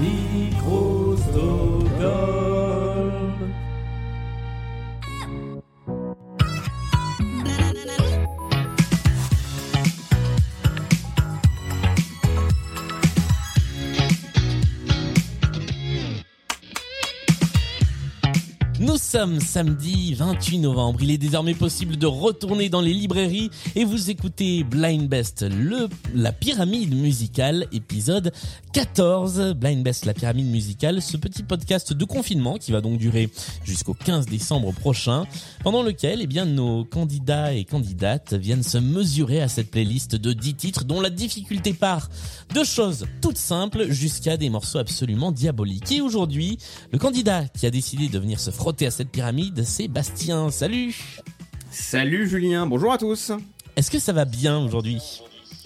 Micro-Stockholm. Sommes samedi 28 novembre. Il est désormais possible de retourner dans les librairies et vous écoutez Blind Best, le, la pyramide musicale, épisode 14. Blind Best, la pyramide musicale, ce petit podcast de confinement qui va donc durer jusqu'au 15 décembre prochain, pendant lequel, eh bien, nos candidats et candidates viennent se mesurer à cette playlist de 10 titres dont la difficulté part de choses toutes simples jusqu'à des morceaux absolument diaboliques. Et aujourd'hui, le candidat qui a décidé de venir se frotter à cette pyramide, c'est Bastien. Salut Salut Julien, bonjour à tous. Est-ce que ça va bien aujourd'hui?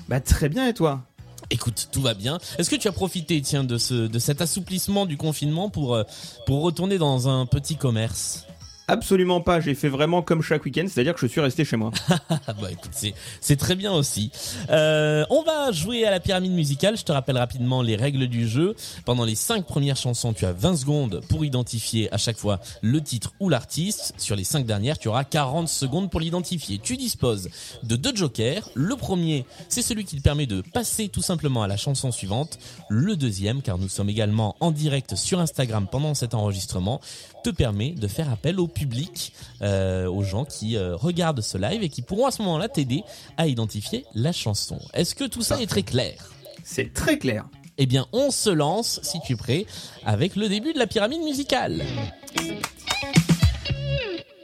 Bah très bien et toi? Écoute, tout va bien. Est-ce que tu as profité, tiens, de ce, de cet assouplissement du confinement pour, euh, pour retourner dans un petit commerce? Absolument pas, j'ai fait vraiment comme chaque week-end, c'est-à-dire que je suis resté chez moi. Ah bah écoute, c'est c'est très bien aussi. Euh, on va jouer à la pyramide musicale. Je te rappelle rapidement les règles du jeu. Pendant les cinq premières chansons, tu as 20 secondes pour identifier à chaque fois le titre ou l'artiste. Sur les cinq dernières, tu auras 40 secondes pour l'identifier. Tu disposes de deux jokers. Le premier, c'est celui qui te permet de passer tout simplement à la chanson suivante. Le deuxième, car nous sommes également en direct sur Instagram pendant cet enregistrement, te permet de faire appel au public, euh, aux gens qui euh, regardent ce live et qui pourront à ce moment-là t'aider à identifier la chanson. Est-ce que tout ça est très clair? C'est très clair. Eh bien, on se lance, si tu es prêt, avec le début de la pyramide musicale.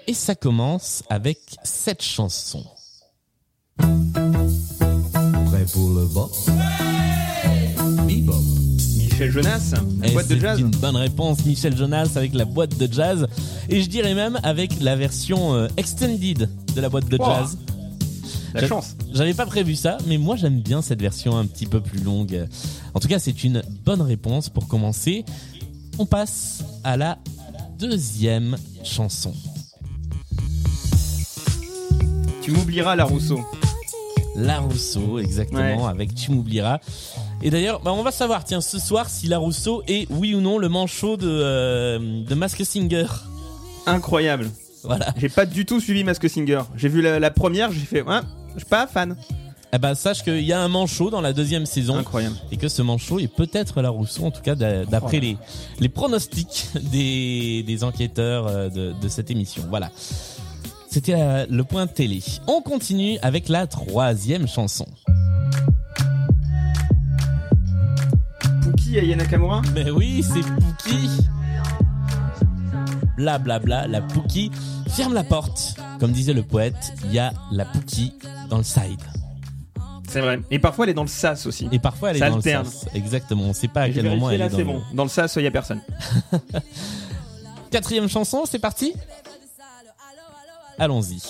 Et ça commence avec cette chanson. Prêt pour le boss Bebop. Michel Jonas, la Et boîte de c'est jazz. une bonne réponse, Michel Jonas avec la boîte de jazz. Et je dirais même avec la version euh, extended de la boîte de Oh. jazz. La chance. J'avais pas prévu ça, mais moi j'aime bien cette version un petit peu plus longue. En tout cas, c'est une bonne réponse pour commencer. On passe à la deuxième chanson. Tu m'oublieras la Rousseau. La Rousseau, exactement, Ouais. avec Tu m'oublieras. Et d'ailleurs, bah, on va savoir, tiens, ce soir, si La Rousseau est, oui ou non, le manchot de, euh, de Mask Singer. Incroyable. Voilà. J'ai pas du tout suivi Mask Singer. J'ai vu la, la première, j'ai fait, ouais, je suis pas fan. Eh ben, sache qu'il y a un manchot dans la deuxième saison. Incroyable. et que ce manchot est peut-être la Rousseau, en tout cas d'a- d'après les, les pronostics des, des enquêteurs euh, de, de cette émission. Voilà. C'était euh, le point télé. On continue avec la troisième chanson. Pookie et Aya Nakamura Mais oui, c'est Pookie. Bla bla bla, la Pookie. Ferme la porte. Comme disait le poète, il y a la Pookie dans le side. C'est vrai. Et parfois elle est dans le sas aussi. Et parfois elle est Ça dans alterne. le sas. Exactement. On sait pas à quel moment elle là, est dans c'est le- bon. Dans le sas, il a personne. Quatrième chanson, c'est parti? Allons-y.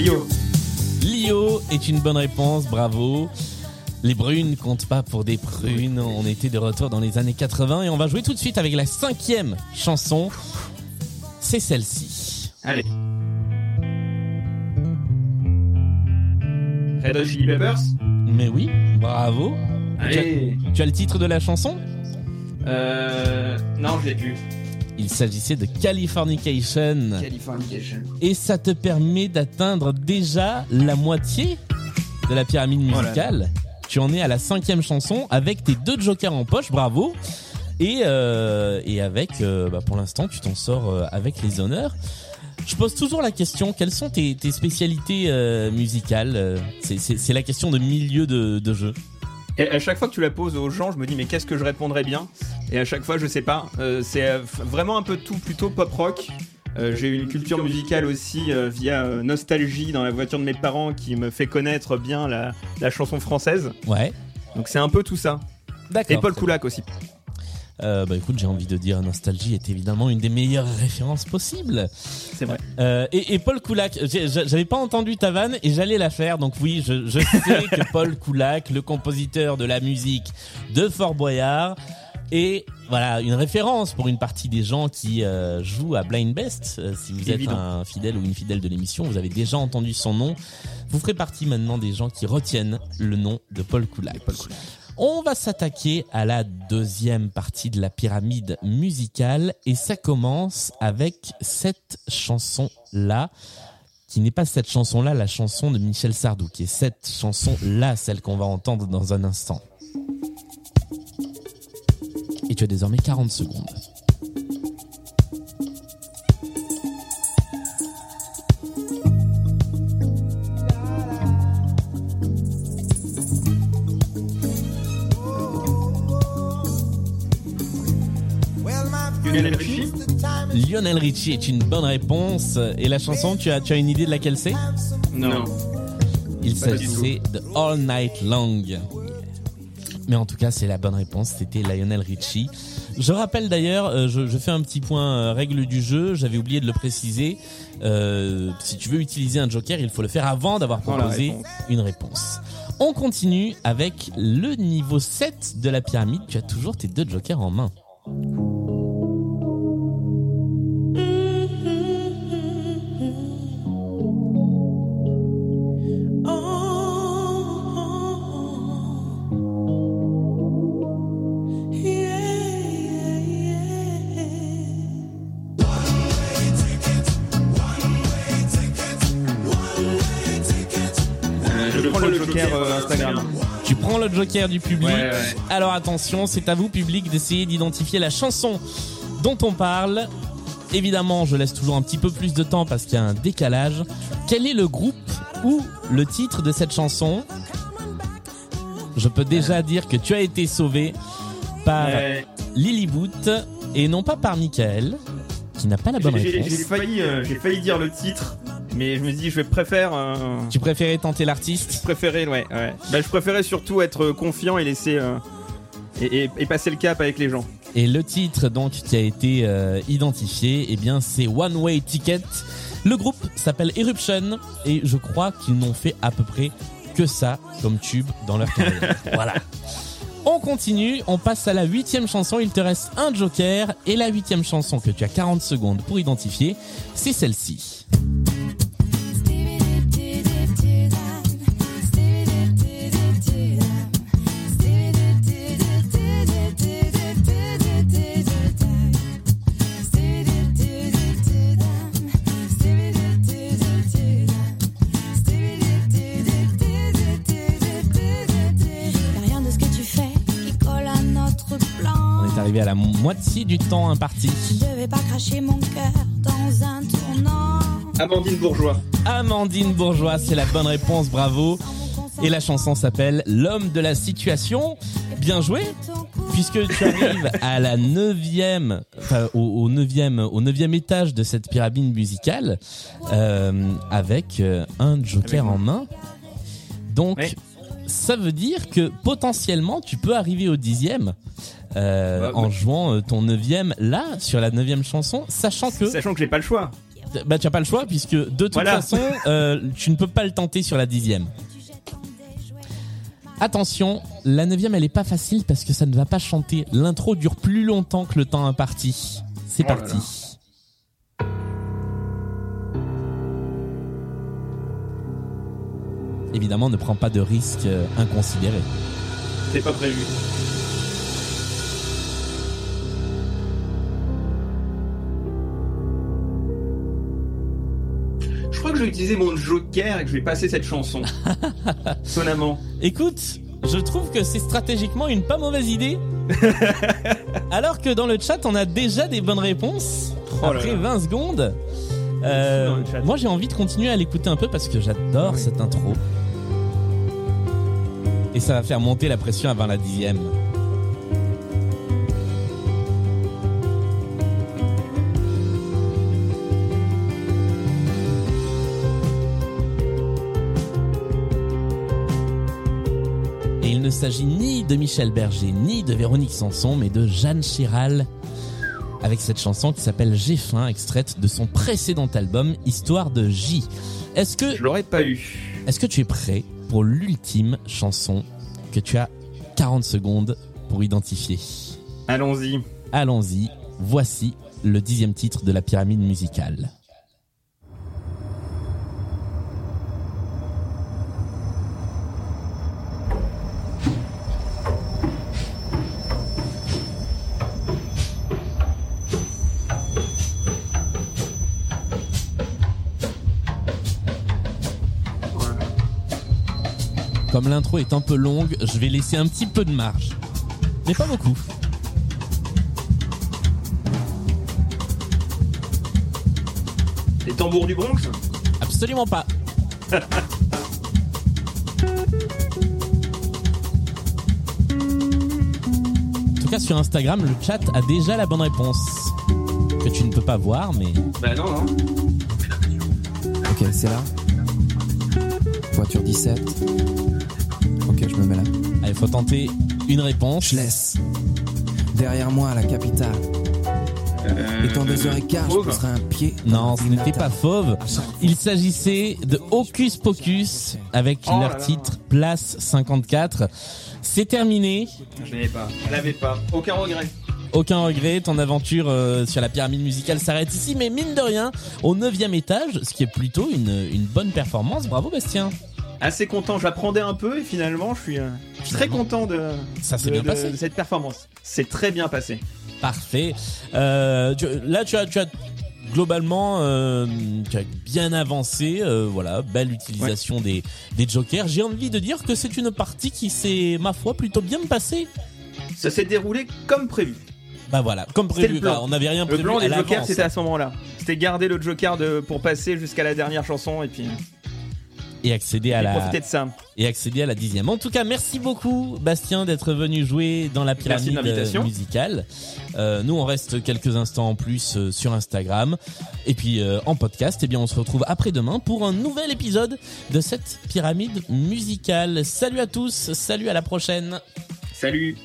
Lio. Lio est une bonne réponse, bravo. Les brunes comptent pas pour des prunes. On était de retour dans les années 80 et on va jouer tout de suite avec la cinquième chanson. C'est celle-ci. Allez. Red Hot Chili Peppers Mais oui, bravo. Allez. Tu as le titre de la chanson? Euh. Non, je l'ai plus. Il s'agissait de Californication. Californication. Et ça te permet d'atteindre déjà la moitié de la pyramide Oh musicale. Tu en es à la cinquième chanson avec tes deux jokers en poche, bravo. Et, euh, et avec, euh, bah, pour l'instant, tu t'en sors euh, avec les honneurs. Je pose toujours la question, quelles sont tes, tes spécialités euh, musicales c'est la question de milieu de, de jeu. Et à chaque fois que tu la poses aux gens, je me dis mais qu'est-ce que je répondrais bien? Et à chaque fois, je sais pas. Euh, c'est euh, vraiment un peu tout, plutôt pop rock. Euh, J'ai une culture musicale aussi euh, via euh, Nostalgie dans la voiture de mes parents qui me fait connaître bien la, la chanson française. Ouais, Donc c'est un peu tout ça. d'accord. Et Paul Koulak aussi. Bah écoute, j'ai envie de dire Nostalgie est évidemment une des meilleures références possibles. C'est vrai. Et, et Paul Koulak, j'avais pas entendu ta vanne et j'allais la faire. Donc oui, je, je sais que Paul Koulak, le compositeur de la musique de Fort Boyard, Et voilà, une référence pour une partie des gens qui euh, jouent à Blind Best. Euh, si vous êtes un fidèle ou une fidèle de l'émission, vous avez déjà entendu son nom. Vous ferez partie maintenant des gens qui retiennent le nom de Paul Koulak. On va s'attaquer à la deuxième partie de la pyramide musicale et ça commence avec cette chanson-là qui n'est pas cette chanson-là, la chanson de Michel Sardou, qui est cette chanson-là, celle qu'on va entendre dans un instant. Tu as désormais 40 secondes. Lionel Richie Lionel Richie est une bonne réponse. Et la chanson, tu as, tu as une idée de laquelle c'est? Non. Il s'agissait de All Night Long. Mais en tout cas, c'est la bonne réponse. C'était Lionel Richie. Je rappelle d'ailleurs, euh, je, je fais un petit point euh, règle du jeu. J'avais oublié de le préciser. Euh, si tu veux utiliser un joker, il faut le faire avant d'avoir proposé réponse. une réponse. On continue avec le niveau 7 de la pyramide. Tu as toujours tes deux jokers en main. Le joker du public. Ouais, ouais. Alors attention, c'est à vous public d'essayer d'identifier la chanson dont on parle. Évidemment, je laisse toujours un petit peu plus de temps parce qu'il y a un décalage. Quel est le groupe ou le titre de cette chanson? Je peux déjà dire que tu as été sauvé par Ouais. Lilywood et non pas par Michael, qui n'a pas la bonne réponse. j'ai failli, euh, j'ai failli dire le titre, mais je me dis je préfère. euh, Tu préférais tenter l'artiste? Je préférais, ouais, ouais. Bah, je préférais surtout être confiant et laisser euh, et, et- et passer le cap avec les gens. Et le titre donc qui a été euh, identifié, eh bien c'est One Way Ticket. Le groupe s'appelle Eruption et je crois qu'ils n'ont fait à peu près que ça comme tube dans leur carrière. voilà. On continue, on passe à la huitième chanson. Il te reste un joker et la huitième chanson que tu as 40 secondes pour identifier, c'est celle-ci. Arrivé à la moitié du temps imparti. Je devais pas cracher mon cœur dans un tournant. Amandine Bourgeois. Amandine Bourgeois, c'est la bonne réponse, bravo. Et la chanson s'appelle L'homme de la situation. Bien joué, puisque tu arrives à la neuvième, enfin, au, au neuvième, au neuvième étage de cette pyramide musicale, euh, avec euh, un joker Avec en main. Donc, Oui. Ça veut dire que potentiellement tu peux arriver au dixième. euh, Bah, en bah. jouant euh, ton neuvième là sur la neuvième chanson, sachant que Sachant que j'ai pas le choix. bah tu as pas le choix puisque de toute Voilà. façon euh, tu ne peux pas le tenter sur la dixième. Attention, la neuvième elle est pas facile parce que ça ne va pas chanter. L'intro dure plus longtemps que le temps imparti. C'est Oh là parti. là. Évidemment, ne prends pas de risques euh, inconsidérés. C'est pas prévu. Je crois que je vais utiliser mon joker et que je vais passer cette chanson. Sonamment. Écoute, je trouve que c'est stratégiquement une pas mauvaise idée. Alors que dans le chat, on a déjà des bonnes réponses Oh après là. 20 secondes. Euh, moi, j'ai envie de continuer à l'écouter un peu parce que j'adore oui. cette intro. Et ça va faire monter la pression avant la dixième. Et il ne s'agit ni de Michel Berger, ni de Véronique Sanson, mais de Jeanne Chiral, avec cette chanson qui s'appelle J'ai faim, extraite de son précédent album, Histoire de J. Est-ce que, Je l'aurais pas eu. est-ce que tu es prêt pour l'ultime chanson que tu as 40 secondes pour identifier Allons-y. Allons-y. Voici le dixième titre de la pyramide musicale. Comme l'intro est un peu longue, je vais laisser un petit peu de marge. Mais pas beaucoup. Les tambours du Bronx Absolument pas. en tout cas, sur Instagram, le chat a déjà la bonne réponse. Que tu ne peux pas voir, mais. Bah non, non. Ok, c'est là. Voiture 17. Ok, je me mets là. Il faut tenter une réponse. Je laisse. Derrière moi, la capitale. Euh, Étant deux heures et quart, je Fauve. poserai un pied. Non, ce n'était pas fauve. Il s'agissait de Hocus Pocus avec Oh leur là là. titre Place 54. C'est terminé. Je l'avais pas. Je l'avais pas. Aucun regret. Aucun regret, ton aventure euh, sur la pyramide musicale s'arrête ici, mais mine de rien, au neuvième étage, ce qui est plutôt une, une bonne performance. Bravo Bastien. Assez content. J'apprenais un peu et finalement, je suis, euh, je suis très content de, Ça s'est de- bien de- passé. de cette performance. C'est très bien passé. Parfait. Euh, tu- là, tu as, tu as globalement, euh, tu as bien avancé. euh, voilà, belle utilisation des, des jokers. J'ai envie de dire que c'est une partie qui s'est, ma foi, plutôt bien passée. Ça s'est déroulé comme prévu. Bah voilà, comme prévu. le plan. bah, on n'avait rien Le prévu. plan à des jokers, c'était à ce moment-là. C'était garder le joker de, pour passer jusqu'à la dernière chanson et puis et accéder à la profiter de ça. et accéder à la dixième. En tout cas, merci beaucoup Bastien d'être venu jouer dans la pyramide l'invitation. musicale. Euh, nous, on reste quelques instants en plus euh, sur Instagram et puis euh, en podcast. Et bien, on se retrouve après-demain pour un nouvel épisode de cette pyramide musicale. Salut à tous, salut à la prochaine. Salut.